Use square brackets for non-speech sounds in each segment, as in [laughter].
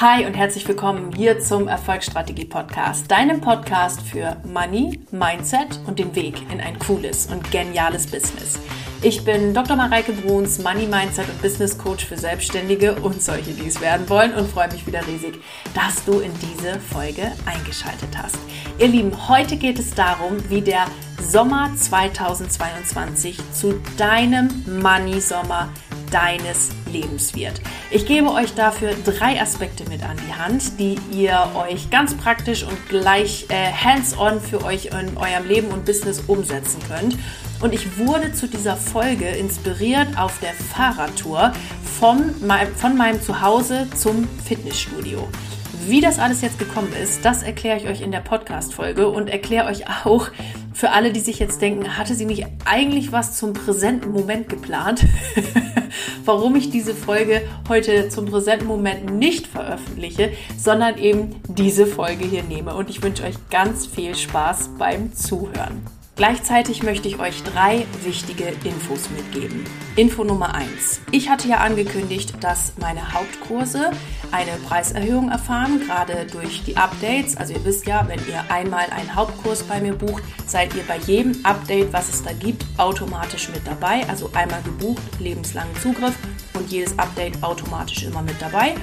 Hi und herzlich willkommen hier zum Erfolgsstrategie Podcast, deinem Podcast für Money, Mindset und den Weg in ein cooles und geniales Business. Ich bin Dr. Mareike Bruns, Money Mindset und Business Coach für Selbstständige und solche, die es werden wollen und freue mich wieder riesig, dass du in diese Folge eingeschaltet hast. Ihr Lieben, heute geht es darum, wie der Sommer 2022 zu deinem Money Sommer deines Lebens wird. Ich gebe euch dafür drei Aspekte mit an die Hand, die ihr euch ganz praktisch und gleich äh, hands-on für euch in eurem Leben und Business umsetzen könnt. Und ich wurde zu dieser Folge inspiriert auf der Fahrradtour mein, von meinem Zuhause zum Fitnessstudio. Wie das alles jetzt gekommen ist, das erkläre ich euch in der Podcast-Folge und erkläre euch auch für alle, die sich jetzt denken, hatte sie nicht eigentlich was zum präsenten Moment geplant? [laughs] Warum ich diese Folge heute zum präsenten Moment nicht veröffentliche, sondern eben diese Folge hier nehme. Und ich wünsche euch ganz viel Spaß beim Zuhören. Gleichzeitig möchte ich euch drei wichtige Infos mitgeben. Info Nummer eins: Ich hatte ja angekündigt, dass meine Hauptkurse eine Preiserhöhung erfahren, gerade durch die Updates. Also ihr wisst ja, wenn ihr einmal einen Hauptkurs bei mir bucht, seid ihr bei jedem Update, was es da gibt, automatisch mit dabei. Also einmal gebucht, lebenslangen Zugriff und jedes Update automatisch immer mit dabei.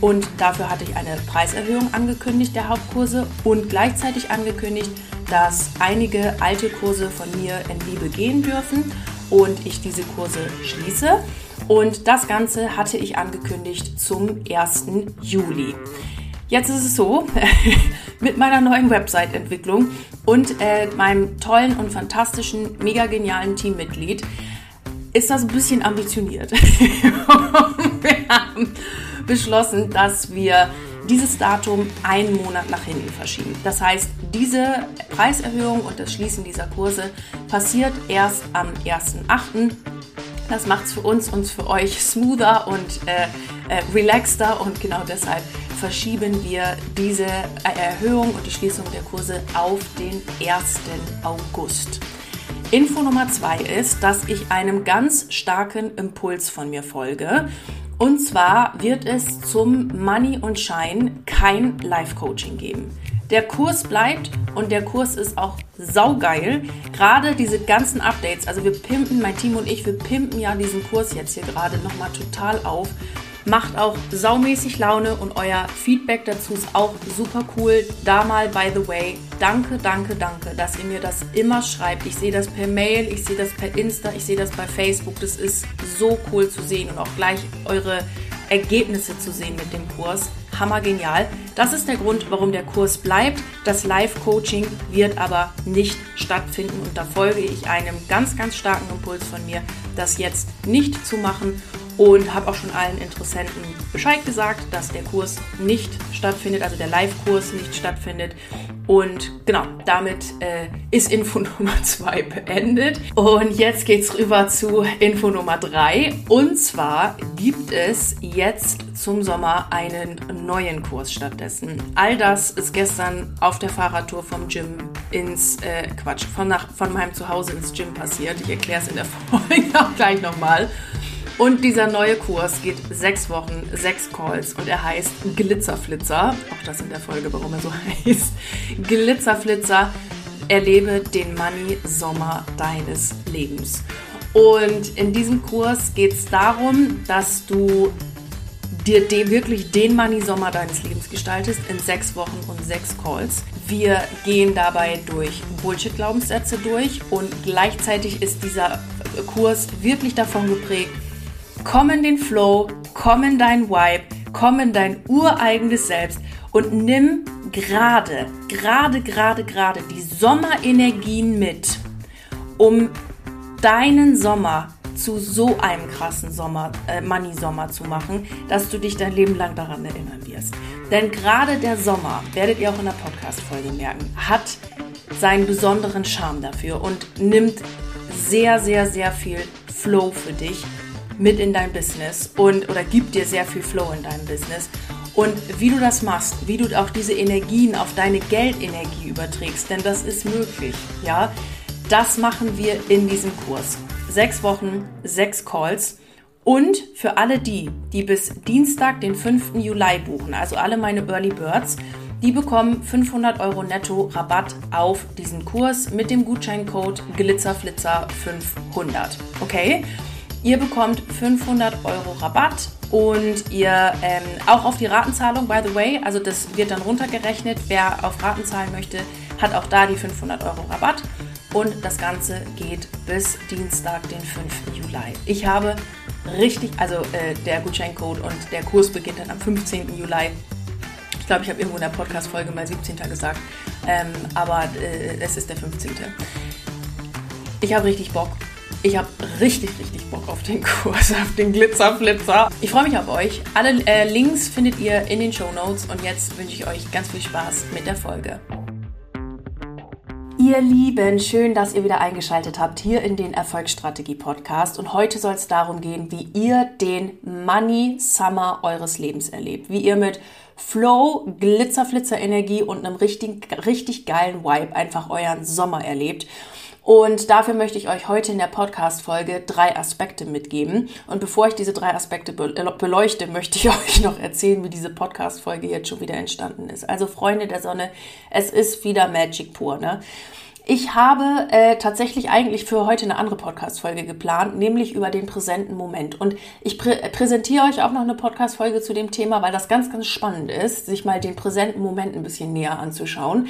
Und dafür hatte ich eine Preiserhöhung angekündigt der Hauptkurse und gleichzeitig angekündigt, dass einige alte Kurse von mir in Liebe gehen dürfen und ich diese Kurse schließe. Und das Ganze hatte ich angekündigt zum 1. Juli. Jetzt ist es so, [laughs] mit meiner neuen Website-Entwicklung und äh, meinem tollen und fantastischen, mega genialen Teammitglied ist das ein bisschen ambitioniert. [laughs] wir haben beschlossen, dass wir dieses Datum einen Monat nach hinten verschieben. Das heißt, diese Preiserhöhung und das Schließen dieser Kurse passiert erst am 1.8. Das macht es für uns und für euch smoother und äh, äh, relaxter und genau deshalb verschieben wir diese Erhöhung und die Schließung der Kurse auf den 1. August. Info Nummer zwei ist, dass ich einem ganz starken Impuls von mir folge und zwar wird es zum Money und Shine kein Live-Coaching geben. Der Kurs bleibt und der Kurs ist auch saugeil. Gerade diese ganzen Updates, also wir pimpen, mein Team und ich, wir pimpen ja diesen Kurs jetzt hier gerade nochmal total auf Macht auch saumäßig Laune und euer Feedback dazu ist auch super cool. Da mal, by the way, danke, danke, danke, dass ihr mir das immer schreibt. Ich sehe das per Mail, ich sehe das per Insta, ich sehe das bei Facebook. Das ist so cool zu sehen und auch gleich eure Ergebnisse zu sehen mit dem Kurs. Hammer genial. Das ist der Grund, warum der Kurs bleibt. Das Live-Coaching wird aber nicht stattfinden und da folge ich einem ganz, ganz starken Impuls von mir, das jetzt nicht zu machen und habe auch schon allen Interessenten Bescheid gesagt, dass der Kurs nicht stattfindet, also der Live-Kurs nicht stattfindet. Und genau, damit äh, ist Info [laughs] Nummer 2 beendet. Und jetzt geht es rüber zu Info Nummer 3. Und zwar gibt es jetzt zum Sommer einen neuen Kurs stattdessen. All das ist gestern auf der Fahrradtour vom Gym ins, äh, Quatsch, von, nach, von meinem Zuhause ins Gym passiert. Ich erkläre es in der [laughs] Folge auch gleich nochmal. Und dieser neue Kurs geht sechs Wochen, sechs Calls und er heißt Glitzerflitzer. Auch das in der Folge, warum er so [laughs] heißt. Glitzerflitzer. Erlebe den Money-Sommer deines Lebens. Und in diesem Kurs geht es darum, dass du dir de wirklich den Money-Sommer deines Lebens gestaltest in sechs Wochen und sechs Calls. Wir gehen dabei durch Bullshit-Glaubenssätze durch und gleichzeitig ist dieser Kurs wirklich davon geprägt, komm in den Flow, komm in dein Vibe, komm in dein ureigenes Selbst und nimm gerade, gerade, gerade, gerade die Sommerenergien mit, um deinen Sommer zu so einem krassen Sommer, äh, Money-Sommer zu machen, dass du dich dein Leben lang daran erinnern wirst. Denn gerade der Sommer, werdet ihr auch in der Podcast-Folge merken, hat seinen besonderen Charme dafür und nimmt sehr, sehr, sehr viel Flow für dich mit in dein Business und oder gibt dir sehr viel Flow in deinem Business. Und wie du das machst, wie du auch diese Energien auf deine Geldenergie überträgst, denn das ist möglich, ja, das machen wir in diesem Kurs. Sechs Wochen, sechs Calls Und für alle die, die bis Dienstag, den 5. Juli buchen, also alle meine Early Birds, die bekommen 500 Euro netto Rabatt auf diesen Kurs mit dem Gutscheincode Glitzerflitzer500. Okay? Ihr bekommt 500 Euro Rabatt und ihr ähm, auch auf die Ratenzahlung, by the way, also das wird dann runtergerechnet. Wer auf Raten zahlen möchte, hat auch da die 500 Euro Rabatt. Und das Ganze geht bis Dienstag, den 5. Juli. Ich habe richtig, also äh, der Gutscheincode und der Kurs beginnt dann am 15. Juli. Ich glaube, ich habe irgendwo in der Podcast-Folge mal 17. gesagt, ähm, aber äh, es ist der 15. Ich habe richtig Bock. Ich habe richtig, richtig Bock auf den [laughs] Kurs, auf den Glitzerflitzer. Ich freue mich auf euch. Alle äh, Links findet ihr in den Show Notes und jetzt wünsche ich euch ganz viel Spaß mit der Folge. Ihr Lieben, schön, dass ihr wieder eingeschaltet habt hier in den Erfolgsstrategie Podcast. Und heute soll es darum gehen, wie ihr den Money Summer eures Lebens erlebt. Wie ihr mit Flow, Glitzerflitzer Energie und einem richtig, richtig geilen Vibe einfach euren Sommer erlebt. Und dafür möchte ich euch heute in der Podcast-Folge drei Aspekte mitgeben. Und bevor ich diese drei Aspekte beleuchte, [laughs] möchte ich euch noch erzählen, wie diese Podcast-Folge jetzt schon wieder entstanden ist. Also Freunde der Sonne, es ist wieder Magic pur, ne? Ich habe äh, tatsächlich eigentlich für heute eine andere Podcast-Folge geplant, nämlich über den präsenten Moment. Und ich prä präsentiere euch auch noch eine Podcast-Folge zu dem Thema, weil das ganz, ganz spannend ist, sich mal den präsenten Moment ein bisschen näher anzuschauen.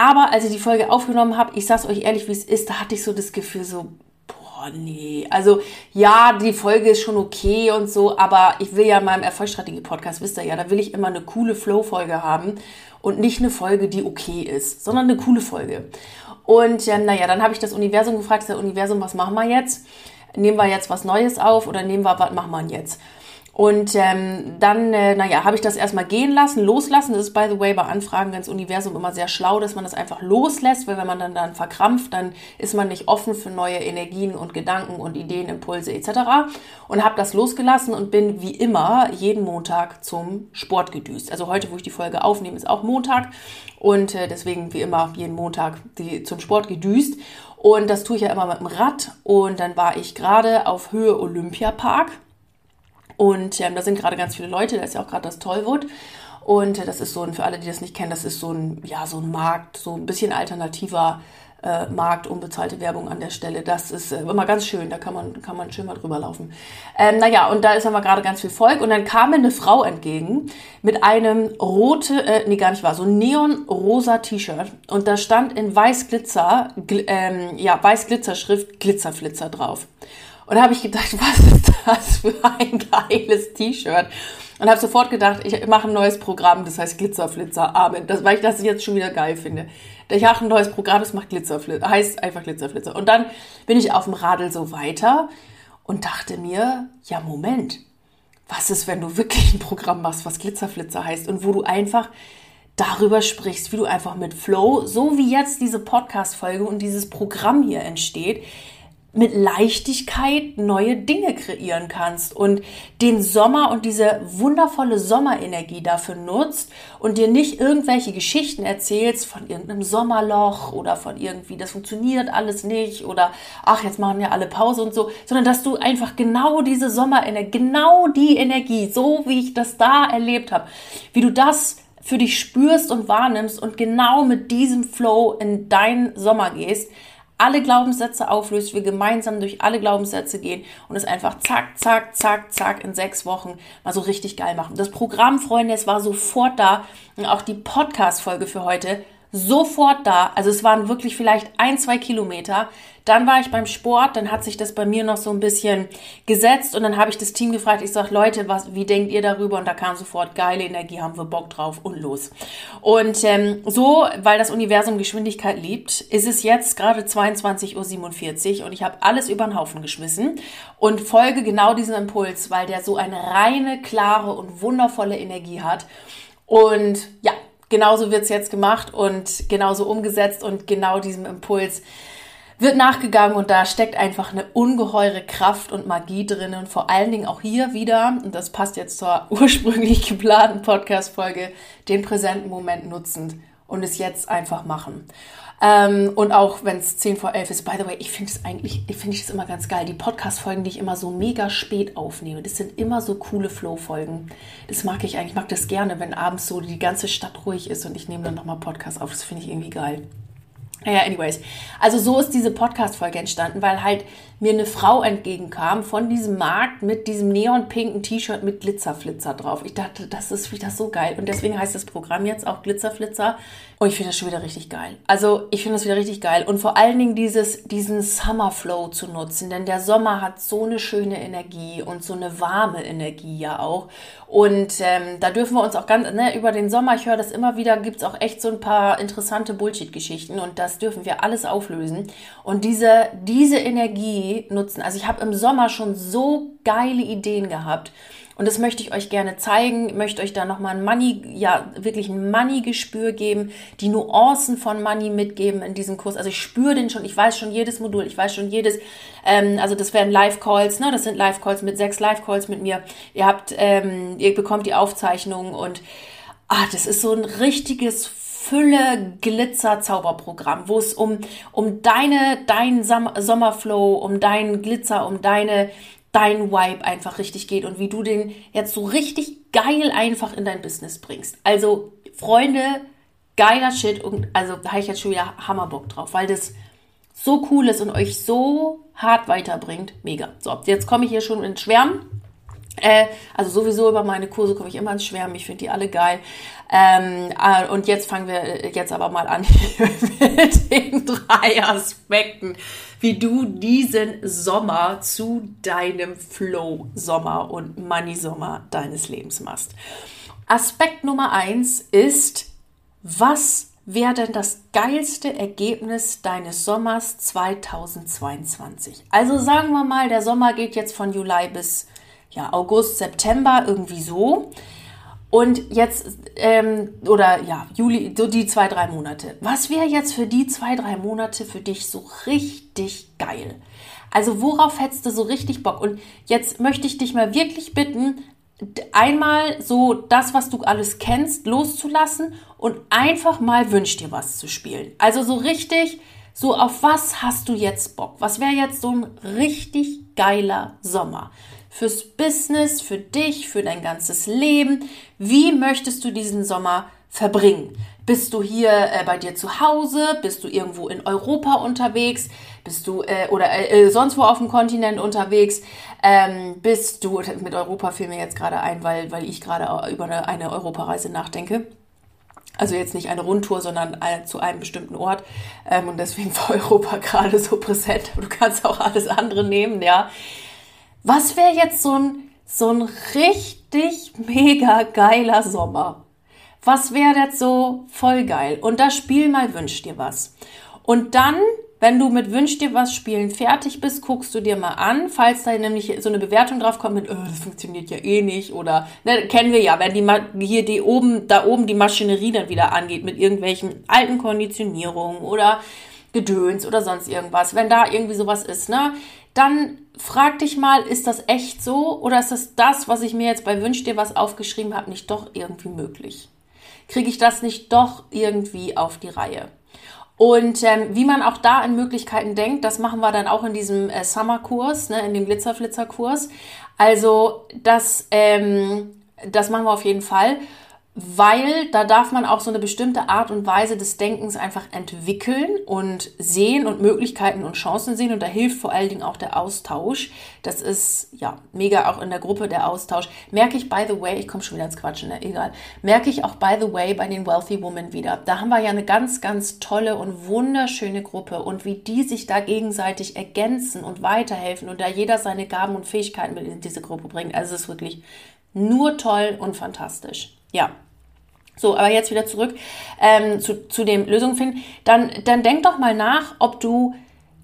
Aber als ich die Folge aufgenommen habe, ich sag's euch ehrlich, wie es ist, da hatte ich so das Gefühl so, boah, nee. Also ja, die Folge ist schon okay und so, aber ich will ja in meinem Erfolgsstrategie-Podcast, wisst ihr ja, da will ich immer eine coole Flow-Folge haben und nicht eine Folge, die okay ist, sondern eine coole Folge. Und ähm, naja, dann habe ich das Universum gefragt, das Universum, was machen wir jetzt? Nehmen wir jetzt was Neues auf oder nehmen wir, was machen wir jetzt? Und ähm, dann, äh, naja, habe ich das erstmal gehen lassen, loslassen. Das ist, by the way, bei Anfragen ganz Universum immer sehr schlau, dass man das einfach loslässt, weil wenn man dann, dann verkrampft, dann ist man nicht offen für neue Energien und Gedanken und Ideen, Impulse etc. Und habe das losgelassen und bin wie immer jeden Montag zum Sport gedüst. Also heute, wo ich die Folge aufnehme, ist auch Montag und äh, deswegen wie immer jeden Montag die, zum Sport gedüst. Und das tue ich ja immer mit dem Rad. Und dann war ich gerade auf Höhe Olympiapark und ähm, da sind gerade ganz viele Leute, da ist ja auch gerade das Tollwood. Und äh, das ist so ein, für alle, die das nicht kennen, das ist so ein, ja, so ein Markt, so ein bisschen alternativer äh, Markt, unbezahlte Werbung an der Stelle. Das ist äh, immer ganz schön, da kann man, kann man schön mal drüber laufen. Ähm, naja, und da ist aber gerade ganz viel Volk und dann kam mir eine Frau entgegen mit einem rote, äh, nee, gar nicht wahr, so neon-rosa T-Shirt und da stand in Weiß-Glitzer, gl ähm, ja, Weiß-Glitzer-Schrift Glitzerflitzer drauf. Und da habe ich gedacht, [laughs] was ist das für ein geiles T-Shirt? Und habe sofort gedacht, ich mache ein neues Programm, das heißt Glitzerflitzer Amen. Das, weil ich das jetzt schon wieder geil finde. Ich mache ein neues Programm, das macht Glitzerflitzer, heißt einfach Glitzerflitzer. Und dann bin ich auf dem Radl so weiter und dachte mir, ja Moment, was ist, wenn du wirklich ein Programm machst, was Glitzerflitzer heißt und wo du einfach darüber sprichst, wie du einfach mit Flow, so wie jetzt diese Podcast-Folge und dieses Programm hier entsteht, mit Leichtigkeit neue Dinge kreieren kannst und den Sommer und diese wundervolle Sommerenergie dafür nutzt und dir nicht irgendwelche Geschichten erzählst von irgendeinem Sommerloch oder von irgendwie, das funktioniert alles nicht oder ach, jetzt machen ja alle Pause und so, sondern dass du einfach genau diese Sommerenergie, genau die Energie, so wie ich das da erlebt habe, wie du das für dich spürst und wahrnimmst und genau mit diesem Flow in deinen Sommer gehst, alle Glaubenssätze auflöst, wir gemeinsam durch alle Glaubenssätze gehen und es einfach zack, zack, zack, zack in sechs Wochen mal so richtig geil machen. Das Programm, Freunde, es war sofort da und auch die Podcast-Folge für heute sofort da. Also es waren wirklich vielleicht ein, zwei Kilometer. Dann war ich beim Sport, dann hat sich das bei mir noch so ein bisschen gesetzt und dann habe ich das Team gefragt, ich sage, Leute, was, wie denkt ihr darüber? Und da kam sofort, geile Energie, haben wir Bock drauf und los. Und ähm, so, weil das Universum Geschwindigkeit liebt, ist es jetzt gerade 22.47 Uhr und ich habe alles über den Haufen geschmissen und folge genau diesem Impuls, weil der so eine reine, klare und wundervolle Energie hat. Und ja, genauso wird es jetzt gemacht und genauso umgesetzt und genau diesem Impuls wird nachgegangen und da steckt einfach eine ungeheure Kraft und Magie drin und vor allen Dingen auch hier wieder, und das passt jetzt zur [laughs] ursprünglich geplanten Podcast-Folge, den präsenten Moment nutzend und es jetzt einfach machen. Ähm, und auch wenn es 10 vor 11 ist, by the way, ich finde es eigentlich, ich finde es immer ganz geil. Die Podcast-Folgen, die ich immer so mega spät aufnehme, das sind immer so coole Flow-Folgen. Das mag ich eigentlich, ich mag das gerne, wenn abends so die ganze Stadt ruhig ist und ich nehme dann nochmal Podcast auf. Das finde ich irgendwie geil. Naja, anyways. Also so ist diese Podcast-Folge entstanden, weil halt mir eine Frau entgegenkam von diesem Markt mit diesem neonpinken T-Shirt mit Glitzerflitzer drauf. Ich dachte, das ist wieder so geil. Und deswegen heißt das Programm jetzt auch Glitzerflitzer. Und ich finde das schon wieder richtig geil. Also ich finde das wieder richtig geil. Und vor allen Dingen dieses, diesen Summerflow zu nutzen. Denn der Sommer hat so eine schöne Energie und so eine warme Energie ja auch. Und ähm, da dürfen wir uns auch ganz, ne, über den Sommer, ich höre das immer wieder, gibt es auch echt so ein paar interessante Bullshit-Geschichten. Und das dürfen wir alles auflösen. Und diese, diese Energie, nutzen. Also ich habe im Sommer schon so geile Ideen gehabt. Und das möchte ich euch gerne zeigen, möchte euch da nochmal ein Money, ja, wirklich ein Money-Gespür geben, die Nuancen von Money mitgeben in diesem Kurs. Also ich spüre den schon, ich weiß schon jedes Modul, ich weiß schon jedes, ähm, also das werden Live-Calls, ne, das sind Live-Calls mit sechs Live-Calls mit mir. Ihr habt, ähm, ihr bekommt die Aufzeichnung und ah, das ist so ein richtiges Fülle Glitzer Zauberprogramm, wo es um, um deine, dein Sommerflow, um deinen Glitzer, um deine, dein Vibe einfach richtig geht und wie du den jetzt so richtig geil einfach in dein Business bringst. Also, Freunde, geiler Shit und also da habe ich jetzt schon wieder Hammerbock drauf, weil das so cool ist und euch so hart weiterbringt. Mega. So, jetzt komme ich hier schon ins Schwärmen. Äh, also sowieso über meine Kurse komme ich immer ins Schwärmen. Ich finde die alle geil. Ähm, äh, und jetzt fangen wir jetzt aber mal an [laughs] mit den drei Aspekten, wie du diesen Sommer zu deinem Flow-Sommer und Money-Sommer deines Lebens machst. Aspekt Nummer eins ist, was wäre denn das geilste Ergebnis deines Sommers 2022? Also sagen wir mal, der Sommer geht jetzt von Juli bis ja, August, September, irgendwie so. Und jetzt, ähm, oder ja, Juli, so die zwei, drei Monate. Was wäre jetzt für die zwei, drei Monate für dich so richtig geil? Also worauf hättest du so richtig Bock? Und jetzt möchte ich dich mal wirklich bitten, einmal so das, was du alles kennst, loszulassen und einfach mal wünsch dir was zu spielen. Also so richtig, so auf was hast du jetzt Bock? Was wäre jetzt so ein richtig geiler Sommer? Fürs Business, für dich, für dein ganzes Leben. Wie möchtest du diesen Sommer verbringen? Bist du hier äh, bei dir zu Hause? Bist du irgendwo in Europa unterwegs? Bist du äh, oder äh, äh sonst wo auf dem Kontinent unterwegs? Ähm, bist du mit Europa fiel mir jetzt gerade ein, weil weil ich gerade über eine, eine Europareise nachdenke. Also jetzt nicht eine Rundtour, sondern äh, zu einem bestimmten Ort. Ähm, und deswegen war [laughs] Europa gerade so präsent. Du kannst auch alles andere nehmen, ja. Was wäre jetzt so ein, so ein richtig mega geiler Sommer? Was wäre jetzt so voll geil? Und das Spiel mal wünsch dir was. Und dann, wenn du mit wünsch dir was spielen fertig bist, guckst du dir mal an, falls da nämlich so eine Bewertung drauf kommt mit, oh, das funktioniert ja eh nicht oder, ne, kennen wir ja, wenn die hier die oben, da oben die Maschinerie dann wieder angeht mit irgendwelchen alten Konditionierungen oder Gedöns oder sonst irgendwas, wenn da irgendwie sowas ist, ne, dann frag dich mal, ist das echt so oder ist das das, was ich mir jetzt bei Wünsch dir was aufgeschrieben habe, nicht doch irgendwie möglich? Kriege ich das nicht doch irgendwie auf die Reihe? Und ähm, wie man auch da in Möglichkeiten denkt, das machen wir dann auch in diesem äh, Summer-Kurs, ne, in dem Glitzerflitzer-Kurs. Also das, ähm, das machen wir auf jeden Fall weil da darf man auch so eine bestimmte Art und Weise des Denkens einfach entwickeln und sehen und Möglichkeiten und Chancen sehen und da hilft vor allen Dingen auch der Austausch. Das ist ja mega auch in der Gruppe der Austausch. Merke ich by the way, ich komme schon wieder ins Quatschen, ne? egal. Merke ich auch by the way bei den Wealthy Women wieder. Da haben wir ja eine ganz, ganz tolle und wunderschöne Gruppe und wie die sich da gegenseitig ergänzen und weiterhelfen und da jeder seine Gaben und Fähigkeiten mit in diese Gruppe bringt. Also es ist wirklich nur toll und fantastisch. Ja. So, aber jetzt wieder zurück ähm, zu, zu dem Lösungen finden. Dann, dann denk doch mal nach, ob du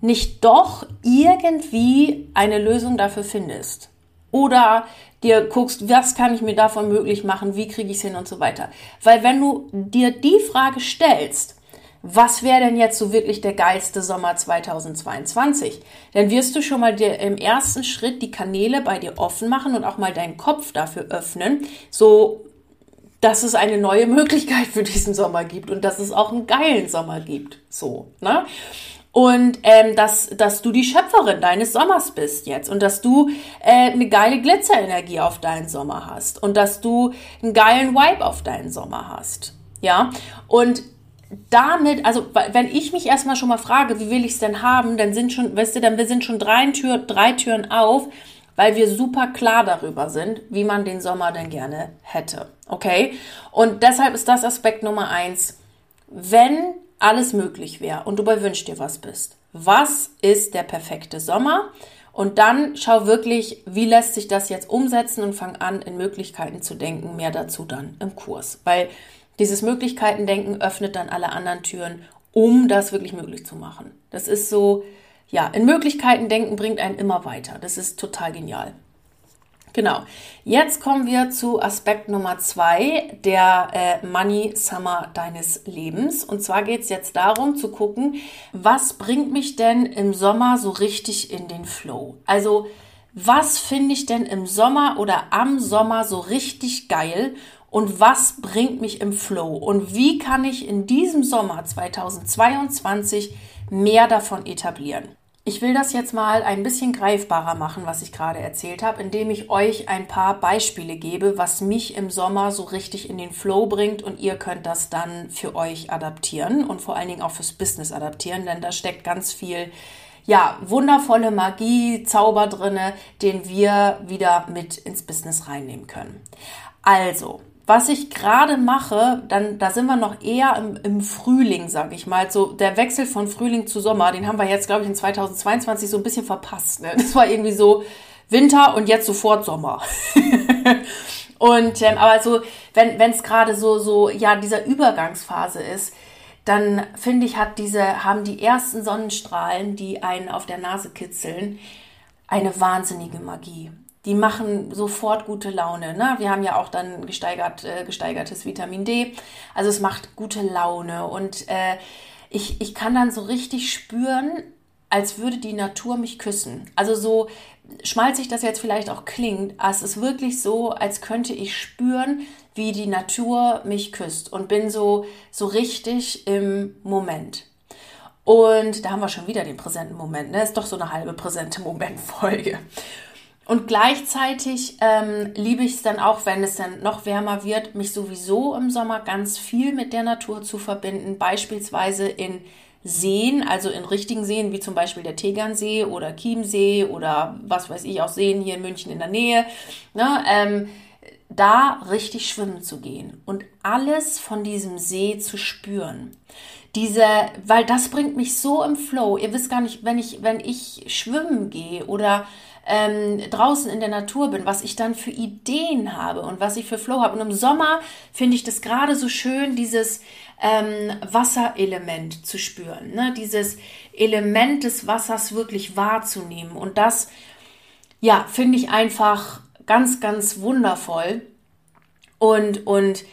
nicht doch irgendwie eine Lösung dafür findest. Oder dir guckst, was kann ich mir davon möglich machen, wie kriege ich es hin und so weiter. Weil wenn du dir die Frage stellst, was wäre denn jetzt so wirklich der geilste Sommer 2022? Dann wirst du schon mal dir im ersten Schritt die Kanäle bei dir offen machen und auch mal deinen Kopf dafür öffnen, so dass es eine neue Möglichkeit für diesen Sommer gibt und dass es auch einen geilen Sommer gibt. So, ne? Und ähm, dass, dass du die Schöpferin deines Sommers bist jetzt und dass du äh, eine geile Glitzerenergie auf deinen Sommer hast und dass du einen geilen Vibe auf deinen Sommer hast. Ja, und damit, also wenn ich mich erstmal schon mal frage, wie will ich es denn haben, dann sind schon, weißt du, dann wir sind schon drei, Tür, drei Türen auf, weil wir super klar darüber sind, wie man den Sommer denn gerne hätte. Okay? Und deshalb ist das Aspekt Nummer eins. Wenn alles möglich wäre und du bei Wünsch dir was bist, was ist der perfekte Sommer? Und dann schau wirklich, wie lässt sich das jetzt umsetzen und fang an, in Möglichkeiten zu denken. Mehr dazu dann im Kurs. Weil dieses Möglichkeitendenken öffnet dann alle anderen Türen, um das wirklich möglich zu machen. Das ist so, ja, in Möglichkeiten denken bringt einen immer weiter. Das ist total genial. Genau. Jetzt kommen wir zu Aspekt Nummer zwei, der äh, Money Summer deines Lebens. Und zwar geht es jetzt darum zu gucken, was bringt mich denn im Sommer so richtig in den Flow? Also, was finde ich denn im Sommer oder am Sommer so richtig geil und was bringt mich im Flow und wie kann ich in diesem Sommer 2022 mehr davon etablieren. Ich will das jetzt mal ein bisschen greifbarer machen, was ich gerade erzählt habe, indem ich euch ein paar Beispiele gebe, was mich im Sommer so richtig in den Flow bringt und ihr könnt das dann für euch adaptieren und vor allen Dingen auch fürs Business adaptieren, denn da steckt ganz viel ja, wundervolle Magie, Zauber drinne, den wir wieder mit ins Business reinnehmen können. Also, was ich gerade mache, dann da sind wir noch eher im, im Frühling, sage ich mal. So der Wechsel von Frühling zu Sommer, den haben wir jetzt, glaube ich, in 2022 so ein bisschen verpasst. Ne? Das war irgendwie so Winter und jetzt sofort Sommer. [laughs] und ähm, aber so, wenn wenn es gerade so so ja dieser Übergangsphase ist, dann finde ich hat diese haben die ersten Sonnenstrahlen, die einen auf der Nase kitzeln, eine wahnsinnige Magie die machen sofort gute Laune. Ne? Wir haben ja auch dann gesteigert, äh, gesteigertes Vitamin D. Also es macht gute Laune. Und äh, ich, ich kann dann so richtig spüren, als würde die Natur mich küssen. Also so schmalzig das jetzt vielleicht auch klingt, es ist wirklich so, als könnte ich spüren, wie die Natur mich küsst und bin so, so richtig im Moment. Und da haben wir schon wieder den präsenten Moment. Ne? Ist doch so eine halbe präsente Momentfolge. Und gleichzeitig ähm, liebe ich es dann auch, wenn es dann noch wärmer wird, mich sowieso im Sommer ganz viel mit der Natur zu verbinden, beispielsweise in Seen, also in richtigen Seen, wie zum Beispiel der Tegernsee oder Chiemsee oder was weiß ich, auch Seen hier in München in der Nähe, ne, ähm, da richtig schwimmen zu gehen und alles von diesem See zu spüren. Diese, weil das bringt mich so im Flow. Ihr wisst gar nicht, wenn ich, wenn ich schwimmen gehe oder ähm, draußen in der Natur bin, was ich dann für Ideen habe und was ich für Flow habe. Und im Sommer finde ich das gerade so schön, dieses ähm, Wasserelement zu spüren, ne? dieses Element des Wassers wirklich wahrzunehmen. Und das, ja, finde ich einfach ganz, ganz wundervoll und, und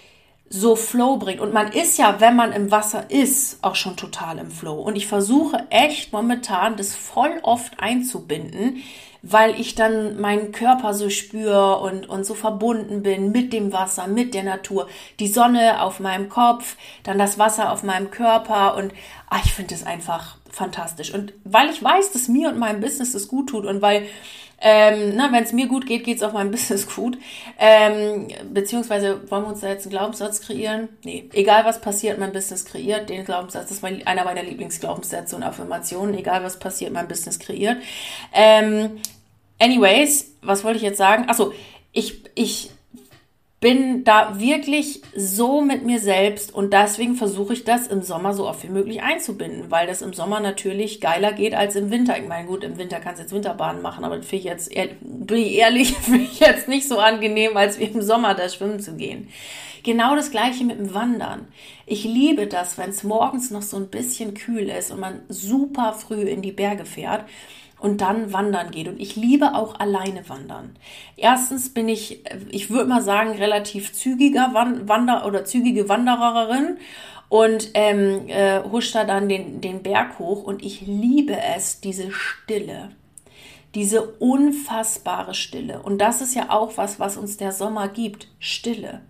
so Flow bringt. Und man ist ja, wenn man im Wasser ist, auch schon total im Flow. Und ich versuche echt momentan, das voll oft einzubinden, weil ich dann meinen Körper so spüre und, und so verbunden bin mit dem Wasser, mit der Natur. Die Sonne auf meinem Kopf, dann das Wasser auf meinem Körper und ach, ich finde es einfach fantastisch. Und weil ich weiß, dass mir und meinem Business das gut tut und weil ähm, wenn es mir gut geht, geht es auch meinem [laughs] Business gut. Ähm, beziehungsweise wollen wir uns da jetzt einen Glaubenssatz kreieren? Nee, egal was passiert, mein Business kreiert. Den Glaubenssatz, das ist einer meiner Lieblingsglaubenssätze und Affirmationen. Egal was passiert, mein Business kreiert. Ähm, anyways, was wollte ich jetzt sagen? Achso, ich, ich bin da wirklich so mit mir selbst und deswegen versuche ich das im Sommer so oft wie möglich einzubinden, weil das im Sommer natürlich geiler geht als im Winter. Ich meine, gut, im Winter kannst du jetzt Winterbahnen machen, aber das finde ich jetzt, bin ich ehrlich, [laughs] finde ich jetzt nicht so angenehm, als wie im Sommer da schwimmen zu gehen. Genau das gleiche mit dem Wandern. Ich liebe das, wenn es morgens noch so ein bisschen kühl ist und man super früh in die Berge fährt und dann wandern geht. Und ich liebe auch alleine wandern. Erstens bin ich, ich würde mal sagen, relativ zügiger Wander oder zügige Wandererin und ähm, äh, husch da dann den, den Berg hoch und ich liebe es, diese Stille. Diese unfassbare Stille. Und das ist ja auch was, was uns der Sommer gibt. Stille.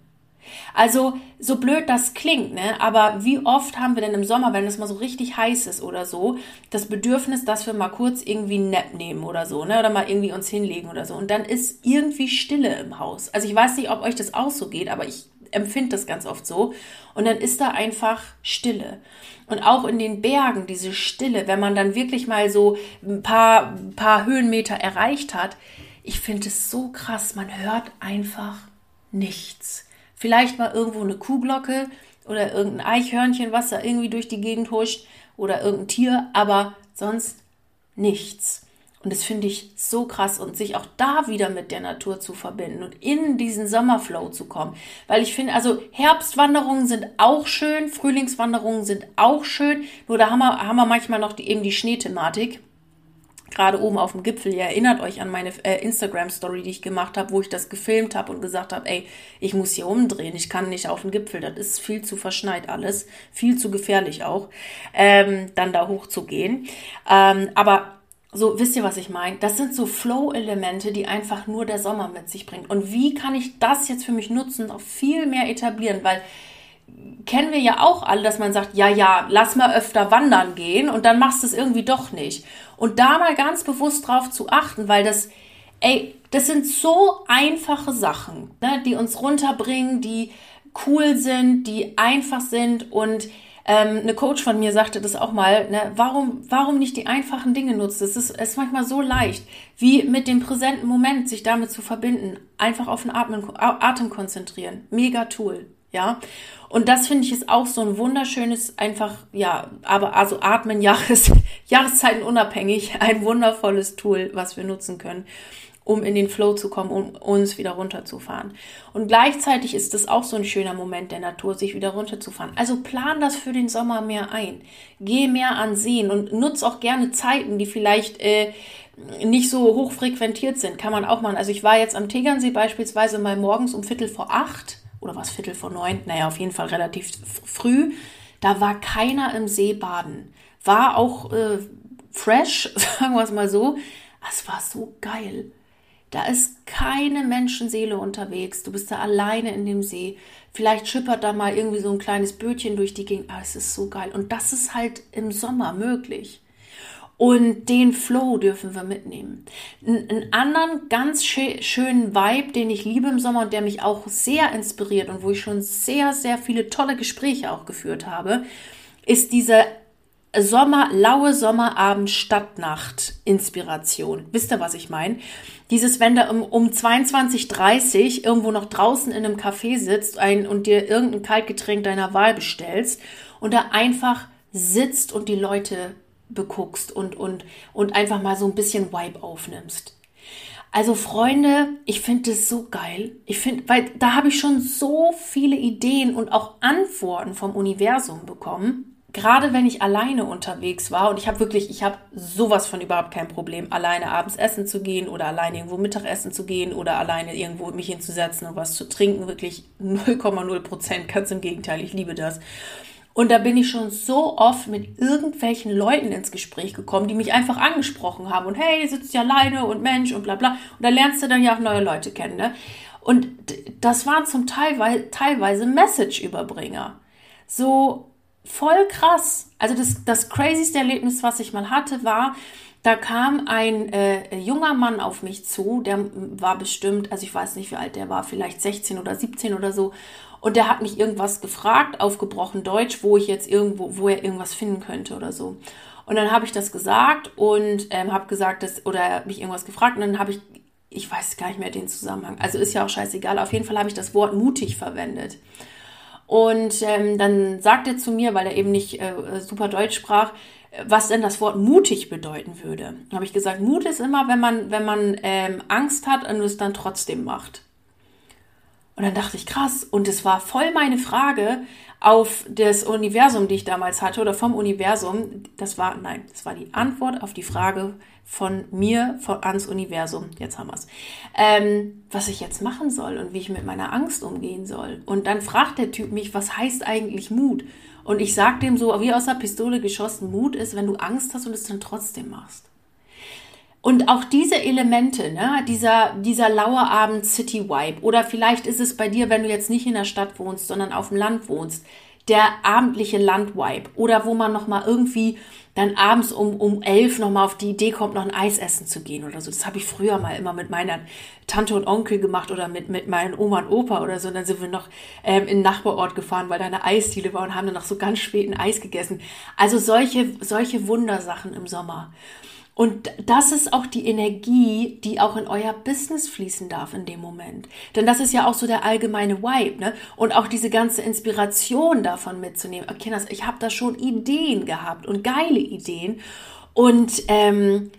Also, so blöd das klingt, ne? Aber wie oft haben wir denn im Sommer, wenn es mal so richtig heiß ist oder so, das Bedürfnis, dass wir mal kurz irgendwie einen Nap nehmen oder so, ne? Oder mal irgendwie uns hinlegen oder so. Und dann ist irgendwie Stille im Haus. Also ich weiß nicht, ob euch das auch so geht, aber ich empfinde das ganz oft so. Und dann ist da einfach Stille. Und auch in den Bergen, diese Stille, wenn man dann wirklich mal so ein paar, ein paar Höhenmeter erreicht hat, ich finde es so krass. Man hört einfach nichts. Vielleicht mal irgendwo eine Kuhglocke oder irgendein Eichhörnchen, was da irgendwie durch die Gegend huscht oder irgendein Tier, aber sonst nichts. Und das finde ich so krass und sich auch da wieder mit der Natur zu verbinden und in diesen Sommerflow zu kommen. Weil ich finde, also Herbstwanderungen sind auch schön, Frühlingswanderungen sind auch schön, nur da haben wir, haben wir manchmal noch die, eben die Schneethematik. Gerade oben auf dem Gipfel, ihr erinnert euch an meine äh, Instagram-Story, die ich gemacht habe, wo ich das gefilmt habe und gesagt habe, ey, ich muss hier umdrehen, ich kann nicht auf den Gipfel, das ist viel zu verschneit alles, viel zu gefährlich auch, ähm, dann da hoch zu gehen. Ähm, aber so, wisst ihr, was ich meine? Das sind so Flow-Elemente, die einfach nur der Sommer mit sich bringt. Und wie kann ich das jetzt für mich nutzen, noch viel mehr etablieren? Weil kennen wir ja auch alle, dass man sagt, ja, ja, lass mal öfter wandern gehen und dann machst du es irgendwie doch nicht. Und da mal ganz bewusst drauf zu achten, weil das, ey, das sind so einfache Sachen, ne, die uns runterbringen, die cool sind, die einfach sind und ähm, eine Coach von mir sagte das auch mal, ne, warum, warum nicht die einfachen Dinge nutzen? Es ist, ist manchmal so leicht, wie mit dem präsenten Moment sich damit zu verbinden. Einfach auf den Atmen, Atem konzentrieren. Mega Tool. Ja. Und das finde ich ist auch so ein wunderschönes, einfach, ja, aber also atmen, [laughs] Jahres, Jahreszeiten unabhängig, ein wundervolles Tool, was wir nutzen können um in den Flow zu kommen, um uns wieder runterzufahren. Und gleichzeitig ist es auch so ein schöner Moment der Natur, sich wieder runterzufahren. Also plan das für den Sommer mehr ein. Geh mehr an Seen und nutz auch gerne Zeiten, die vielleicht äh, nicht so hoch frequentiert sind. Kann man auch machen. Also ich war jetzt am Tegernsee beispielsweise mal morgens um Viertel vor acht oder was Viertel vor neun, naja, auf jeden Fall relativ früh. Da war keiner im See baden. War auch äh, fresh, [laughs] sagen wir es mal so. Es war so geil. Da ist keine Menschenseele unterwegs. Du bist da alleine in dem See. Vielleicht schippert da mal irgendwie so ein kleines Bötchen durch die Gegend. Aber es ist so geil. Und das ist halt im Sommer möglich. Und den Flow dürfen wir mitnehmen. Einen anderen ganz schönen Vibe, den ich liebe im Sommer und der mich auch sehr inspiriert und wo ich schon sehr, sehr viele tolle Gespräche auch geführt habe, ist diese Sommer, laue Sommerabend Stadtnacht Inspiration. Wisst ihr, was ich meine? Dieses, wenn du um, um 22.30 irgendwo noch draußen in einem Café sitzt ein, und dir irgendein Kaltgetränk deiner Wahl bestellst und da einfach sitzt und die Leute beguckst und, und, und einfach mal so ein bisschen Vibe aufnimmst. Also Freunde, ich finde das so geil. Ich finde, weil da habe ich schon so viele Ideen und auch Antworten vom Universum bekommen gerade wenn ich alleine unterwegs war und ich habe wirklich, ich habe sowas von überhaupt kein Problem, alleine abends essen zu gehen oder alleine irgendwo Mittagessen zu gehen oder alleine irgendwo mich hinzusetzen und was zu trinken, wirklich 0,0 Prozent, ganz im Gegenteil, ich liebe das. Und da bin ich schon so oft mit irgendwelchen Leuten ins Gespräch gekommen, die mich einfach angesprochen haben und hey, sitzt ja alleine und Mensch und bla bla. Und da lernst du dann ja auch neue Leute kennen, ne? Und das waren zum Teil teilweise Message-Überbringer. So, voll krass. Also das, das crazyste Erlebnis, was ich mal hatte, war, da kam ein äh, junger Mann auf mich zu, der war bestimmt, also ich weiß nicht, wie alt der war, vielleicht 16 oder 17 oder so. Und der hat mich irgendwas gefragt, aufgebrochen Deutsch, wo ich jetzt irgendwo, wo er irgendwas finden könnte oder so. Und dann habe ich das gesagt und ähm, habe gesagt, dass, oder er mich irgendwas gefragt und dann habe ich, ich weiß gar nicht mehr den Zusammenhang. Also ist ja auch scheißegal. Auf jeden Fall habe ich das Wort mutig verwendet. Und ähm, dann sagt er zu mir, weil er eben nicht äh, super Deutsch sprach, was denn das Wort mutig bedeuten würde. Dann habe ich gesagt, Mut ist immer, wenn man, wenn man ähm, Angst hat und es dann trotzdem macht. Und dann dachte ich, krass. Und es war voll meine Frage auf das Universum, die ich damals hatte, oder vom Universum. Das war, nein, das war die Antwort auf die Frage von mir von, ans Universum. Jetzt haben wir es. Ähm, was ich jetzt machen soll und wie ich mit meiner Angst umgehen soll. Und dann fragt der Typ mich, was heißt eigentlich Mut? Und ich sag dem so, wie aus der Pistole geschossen, Mut ist, wenn du Angst hast und es dann trotzdem machst. Und auch diese Elemente, ne, dieser, dieser Lauerabend City Vibe, oder vielleicht ist es bei dir, wenn du jetzt nicht in der Stadt wohnst, sondern auf dem Land wohnst, der abendliche Landvibe, oder wo man nochmal irgendwie dann abends um, um elf nochmal auf die Idee kommt, noch ein Eis essen zu gehen oder so. Das habe ich früher mal immer mit meiner Tante und Onkel gemacht oder mit, mit meinen Oma und Opa oder so. Und dann sind wir noch ähm, in den Nachbarort gefahren, weil da eine Eisdiele war und haben dann noch so ganz spät ein Eis gegessen. Also solche, solche Wundersachen im Sommer. Und das ist auch die Energie, die auch in euer Business fließen darf in dem Moment. Denn das ist ja auch so der allgemeine Vibe, ne? Und auch diese ganze Inspiration davon mitzunehmen. Okay, das, ich habe da schon Ideen gehabt und geile Ideen. Und ähm,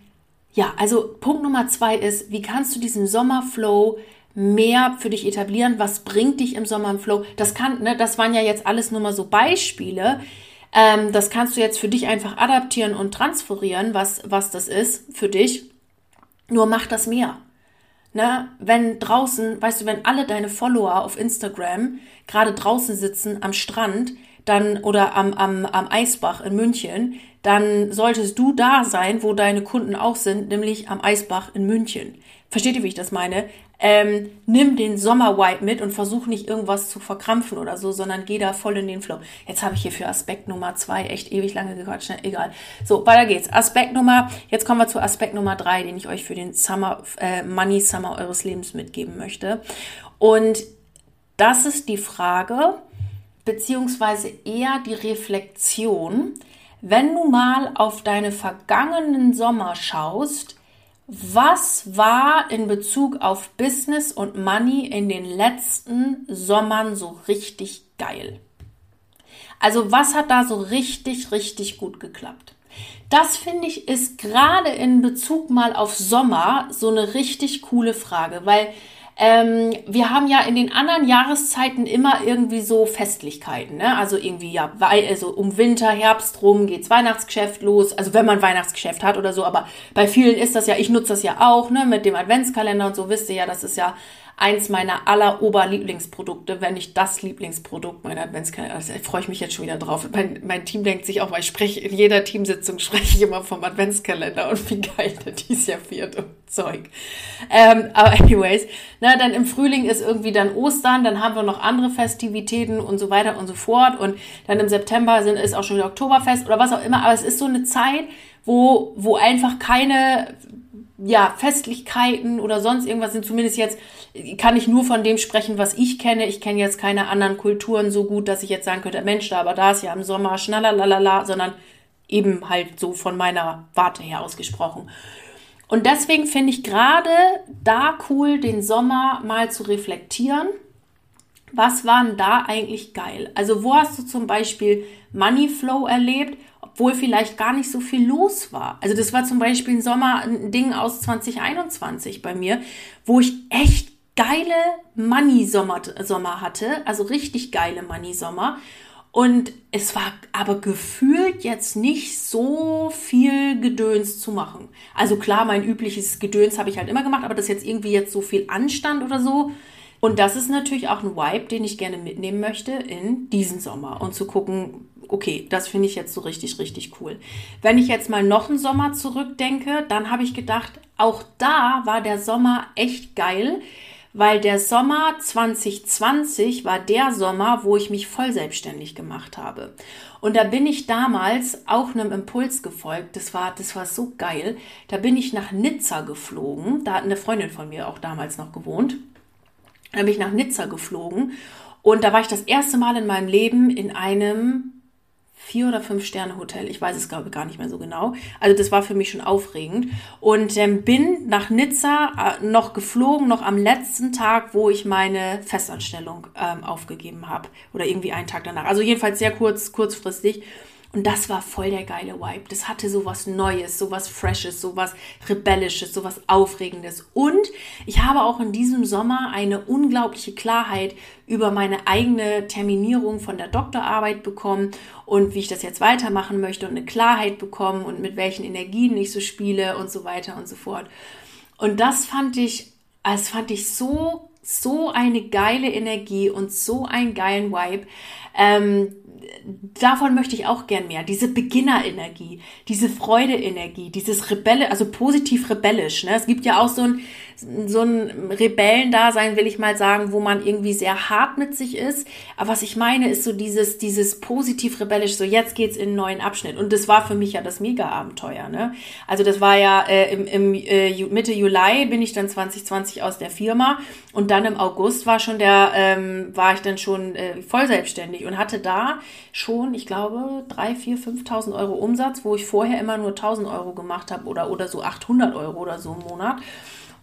ja, also Punkt Nummer zwei ist, wie kannst du diesen Sommerflow mehr für dich etablieren? Was bringt dich im Sommer im Flow? Das kann, ne, das waren ja jetzt alles nur mal so Beispiele. Ähm, das kannst du jetzt für dich einfach adaptieren und transferieren, was, was das ist für dich. Nur mach das mehr. Ne? Wenn draußen, weißt du, wenn alle deine Follower auf Instagram gerade draußen sitzen am Strand, dann oder am, am, am Eisbach in München, dann solltest du da sein, wo deine Kunden auch sind, nämlich am Eisbach in München. Versteht ihr, wie ich das meine? Ähm, nimm den Sommerwipe mit und versuch nicht irgendwas zu verkrampfen oder so, sondern geh da voll in den Flow. Jetzt habe ich hier für Aspekt Nummer zwei echt ewig lange gequatscht, ne? egal. So, weiter geht's. Aspekt Nummer, jetzt kommen wir zu Aspekt Nummer drei, den ich euch für den Summer, äh, Money Summer eures Lebens mitgeben möchte. Und das ist die Frage, beziehungsweise eher die Reflexion, wenn du mal auf deine vergangenen Sommer schaust, was war in Bezug auf Business und Money in den letzten Sommern so richtig geil? Also was hat da so richtig, richtig gut geklappt? Das finde ich ist gerade in Bezug mal auf Sommer so eine richtig coole Frage, weil ähm, wir haben ja in den anderen Jahreszeiten immer irgendwie so Festlichkeiten, ne? Also irgendwie ja, weil, also um Winter, Herbst rum geht's Weihnachtsgeschäft los. Also wenn man Weihnachtsgeschäft hat oder so, aber bei vielen ist das ja, ich nutze das ja auch, ne, mit dem Adventskalender und so wisst ihr ja, das ist ja eins meiner aller Oberlieblingsprodukte, wenn nicht das Lieblingsprodukt meiner Adventskalender. Also, freue ich mich jetzt schon wieder drauf. Mein, mein Team denkt sich auch, weil ich spreche, in jeder Teamsitzung [laughs] spreche ich immer vom Adventskalender und wie geil der dies Jahr wird und Zeug. Ähm, aber anyways, na, dann im Frühling ist irgendwie dann Ostern, dann haben wir noch andere Festivitäten und so weiter und so fort und dann im September sind, ist auch schon wieder Oktoberfest oder was auch immer, aber es ist so eine Zeit, wo, wo einfach keine ja, Festlichkeiten oder sonst irgendwas sind. Zumindest jetzt kann ich nur von dem sprechen, was ich kenne. Ich kenne jetzt keine anderen Kulturen so gut, dass ich jetzt sagen könnte, Mensch, da aber da ist ja im Sommer schnallalalala, sondern eben halt so von meiner Warte her ausgesprochen. Und deswegen finde ich gerade da cool, den Sommer mal zu reflektieren. Was war denn da eigentlich geil? Also wo hast du zum Beispiel Money Flow erlebt obwohl vielleicht gar nicht so viel los war. Also das war zum Beispiel ein Sommer, ein Ding aus 2021 bei mir, wo ich echt geile Money-Sommer Sommer hatte, also richtig geile Money-Sommer. Und es war aber gefühlt jetzt nicht so viel Gedöns zu machen. Also klar, mein übliches Gedöns habe ich halt immer gemacht, aber das jetzt irgendwie jetzt so viel Anstand oder so. Und das ist natürlich auch ein Vibe, den ich gerne mitnehmen möchte in diesen Sommer und zu gucken, okay, das finde ich jetzt so richtig, richtig cool. Wenn ich jetzt mal noch einen Sommer zurückdenke, dann habe ich gedacht, auch da war der Sommer echt geil, weil der Sommer 2020 war der Sommer, wo ich mich voll selbstständig gemacht habe. Und da bin ich damals auch einem Impuls gefolgt. Das war, das war so geil. Da bin ich nach Nizza geflogen. Da hat eine Freundin von mir auch damals noch gewohnt. Da bin ich nach Nizza geflogen. Und da war ich das erste Mal in meinem Leben in einem vier oder fünf Sterne Hotel. Ich weiß es glaube ich gar nicht mehr so genau. Also das war für mich schon aufregend und ähm, bin nach Nizza äh, noch geflogen, noch am letzten Tag, wo ich meine Festanstellung ähm, aufgegeben habe oder irgendwie einen Tag danach. Also jedenfalls sehr kurz, kurzfristig. Und das war voll der geile Vibe. Das hatte so was Neues, so was Freshes, so was Rebellisches, so was Aufregendes. Und ich habe auch in diesem Sommer eine unglaubliche Klarheit über meine eigene Terminierung von der Doktorarbeit bekommen und wie ich das jetzt weitermachen möchte und eine Klarheit bekommen und mit welchen Energien ich so spiele und so weiter und so fort. Und das fand ich, das fand ich so so eine geile Energie und so einen geilen Vibe. Ähm, davon möchte ich auch gern mehr. Diese Beginner-Energie, diese Freude-Energie, dieses Rebelle, also positiv rebellisch. Ne? Es gibt ja auch so ein, so ein Rebellendasein, will ich mal sagen, wo man irgendwie sehr hart mit sich ist. Aber was ich meine, ist so dieses, dieses positiv rebellisch, so jetzt geht's in einen neuen Abschnitt. Und das war für mich ja das Mega-Abenteuer. Ne? Also das war ja äh, im, im äh, Mitte Juli bin ich dann 2020 aus der Firma und dann im August war schon der, ähm, war ich dann schon äh, voll selbstständig und hatte da schon, ich glaube, drei, vier, 5.000 Euro Umsatz, wo ich vorher immer nur 1.000 Euro gemacht habe oder, oder so 800 Euro oder so im Monat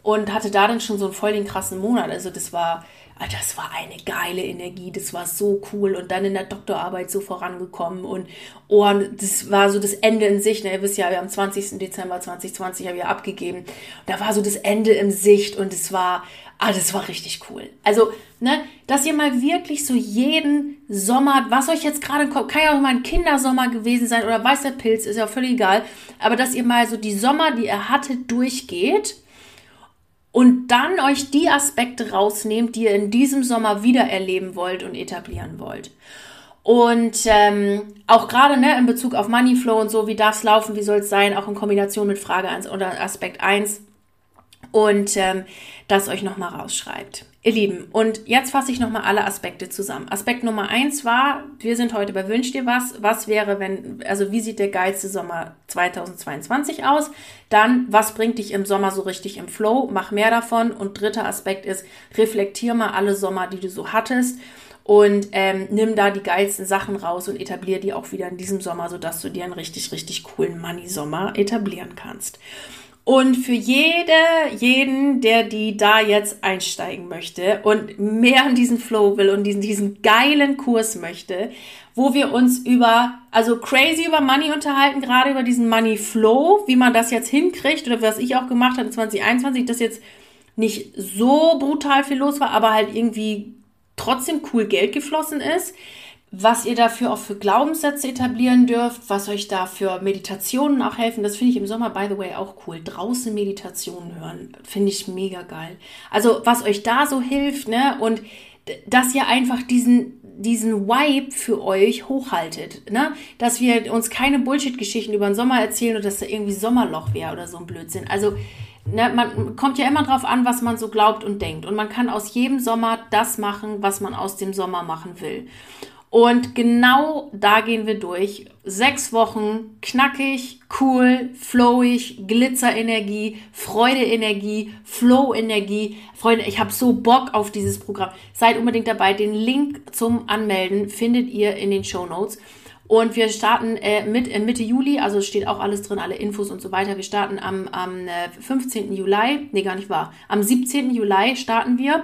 und hatte da dann schon so einen voll den krassen Monat. Also das war, das war eine geile Energie, das war so cool und dann in der Doktorarbeit so vorangekommen und oh, das war so das Ende in Sicht. Ne? Ihr wisst ja, wir am 20. Dezember 2020 habe ich abgegeben. Da war so das Ende in Sicht und es war, ah, das war richtig cool. Also, ne, dass ihr mal wirklich so jeden Sommer, was euch jetzt gerade kommt, kann ja auch mal ein Kindersommer gewesen sein oder weiß der Pilz, ist ja völlig egal, aber dass ihr mal so die Sommer, die ihr hattet, durchgeht und dann euch die Aspekte rausnehmt, die ihr in diesem Sommer wieder erleben wollt und etablieren wollt. Und ähm, auch gerade ne, in Bezug auf Moneyflow und so, wie darf es laufen, wie soll es sein, auch in Kombination mit Frage 1 oder Aspekt 1 und ähm, das euch nochmal rausschreibt. Ihr Lieben, und jetzt fasse ich nochmal alle Aspekte zusammen. Aspekt Nummer eins war, wir sind heute bei Wünsch dir was. Was wäre, wenn, also wie sieht der geilste Sommer 2022 aus? Dann, was bringt dich im Sommer so richtig im Flow? Mach mehr davon. Und dritter Aspekt ist, reflektier mal alle Sommer, die du so hattest und ähm, nimm da die geilsten Sachen raus und etablier die auch wieder in diesem Sommer, sodass du dir einen richtig, richtig coolen Money-Sommer etablieren kannst. Und für jede, jeden, der die da jetzt einsteigen möchte und mehr in diesen Flow will und diesen, diesen geilen Kurs möchte, wo wir uns über, also crazy über Money unterhalten, gerade über diesen Money Flow, wie man das jetzt hinkriegt oder was ich auch gemacht habe in 2021, dass jetzt nicht so brutal viel los war, aber halt irgendwie trotzdem cool Geld geflossen ist was ihr dafür auch für Glaubenssätze etablieren dürft, was euch da für Meditationen auch helfen. Das finde ich im Sommer, by the way, auch cool. Draußen Meditationen hören, finde ich mega geil. Also was euch da so hilft, ne? Und dass ihr einfach diesen, diesen Vibe für euch hochhaltet, ne? Dass wir uns keine Bullshit-Geschichten über den Sommer erzählen oder dass da irgendwie Sommerloch wäre oder so ein Blödsinn. Also, ne, man kommt ja immer drauf an, was man so glaubt und denkt. Und man kann aus jedem Sommer das machen, was man aus dem Sommer machen will. Und genau da gehen wir durch. Sechs Wochen knackig, cool, flowig, Glitzerenergie, Freude-Energie, Flow-Energie. Freunde, ich habe so Bock auf dieses Programm. Seid unbedingt dabei. Den Link zum Anmelden findet ihr in den Show Notes. Und wir starten äh, mit, äh, Mitte Juli, also steht auch alles drin, alle Infos und so weiter. Wir starten am, am äh, 15. Juli, nee, gar nicht wahr. Am 17. Juli starten wir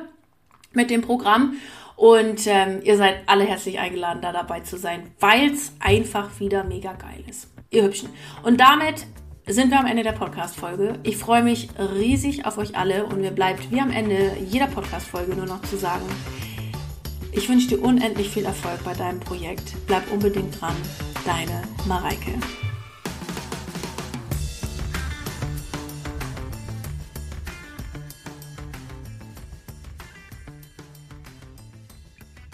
mit dem Programm. Und ähm, ihr seid alle herzlich eingeladen, da dabei zu sein, weil es einfach wieder mega geil ist. Ihr Hübschen. Und damit sind wir am Ende der Podcast-Folge. Ich freue mich riesig auf euch alle und mir bleibt wie am Ende jeder Podcast-Folge nur noch zu sagen, ich wünsche dir unendlich viel Erfolg bei deinem Projekt. Bleib unbedingt dran. Deine Mareike.